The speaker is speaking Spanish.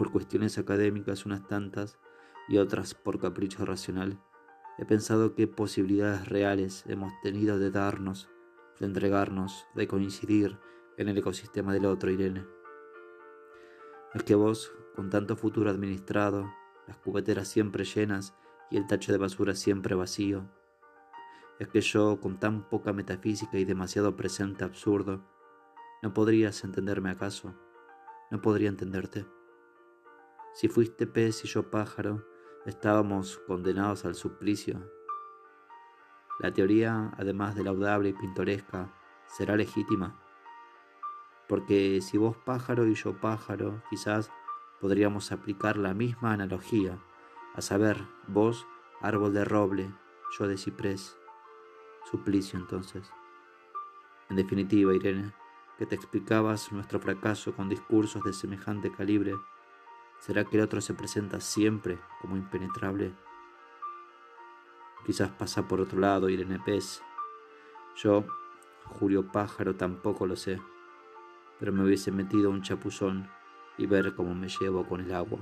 por cuestiones académicas unas tantas y otras por capricho racional, he pensado qué posibilidades reales hemos tenido de darnos, de entregarnos, de coincidir en el ecosistema del otro, Irene. Es que vos, con tanto futuro administrado, las cubeteras siempre llenas y el tacho de basura siempre vacío, es que yo, con tan poca metafísica y demasiado presente absurdo, no podrías entenderme acaso, no podría entenderte. Si fuiste pez y yo pájaro, estábamos condenados al suplicio. La teoría, además de laudable y pintoresca, será legítima. Porque si vos pájaro y yo pájaro, quizás podríamos aplicar la misma analogía, a saber, vos árbol de roble, yo de ciprés. Suplicio entonces. En definitiva, Irene, que te explicabas nuestro fracaso con discursos de semejante calibre, ¿será que el otro se presenta siempre como impenetrable? Quizás pasa por otro lado, Irene Pez. Yo, Julio Pájaro, tampoco lo sé, pero me hubiese metido un chapuzón y ver cómo me llevo con el agua.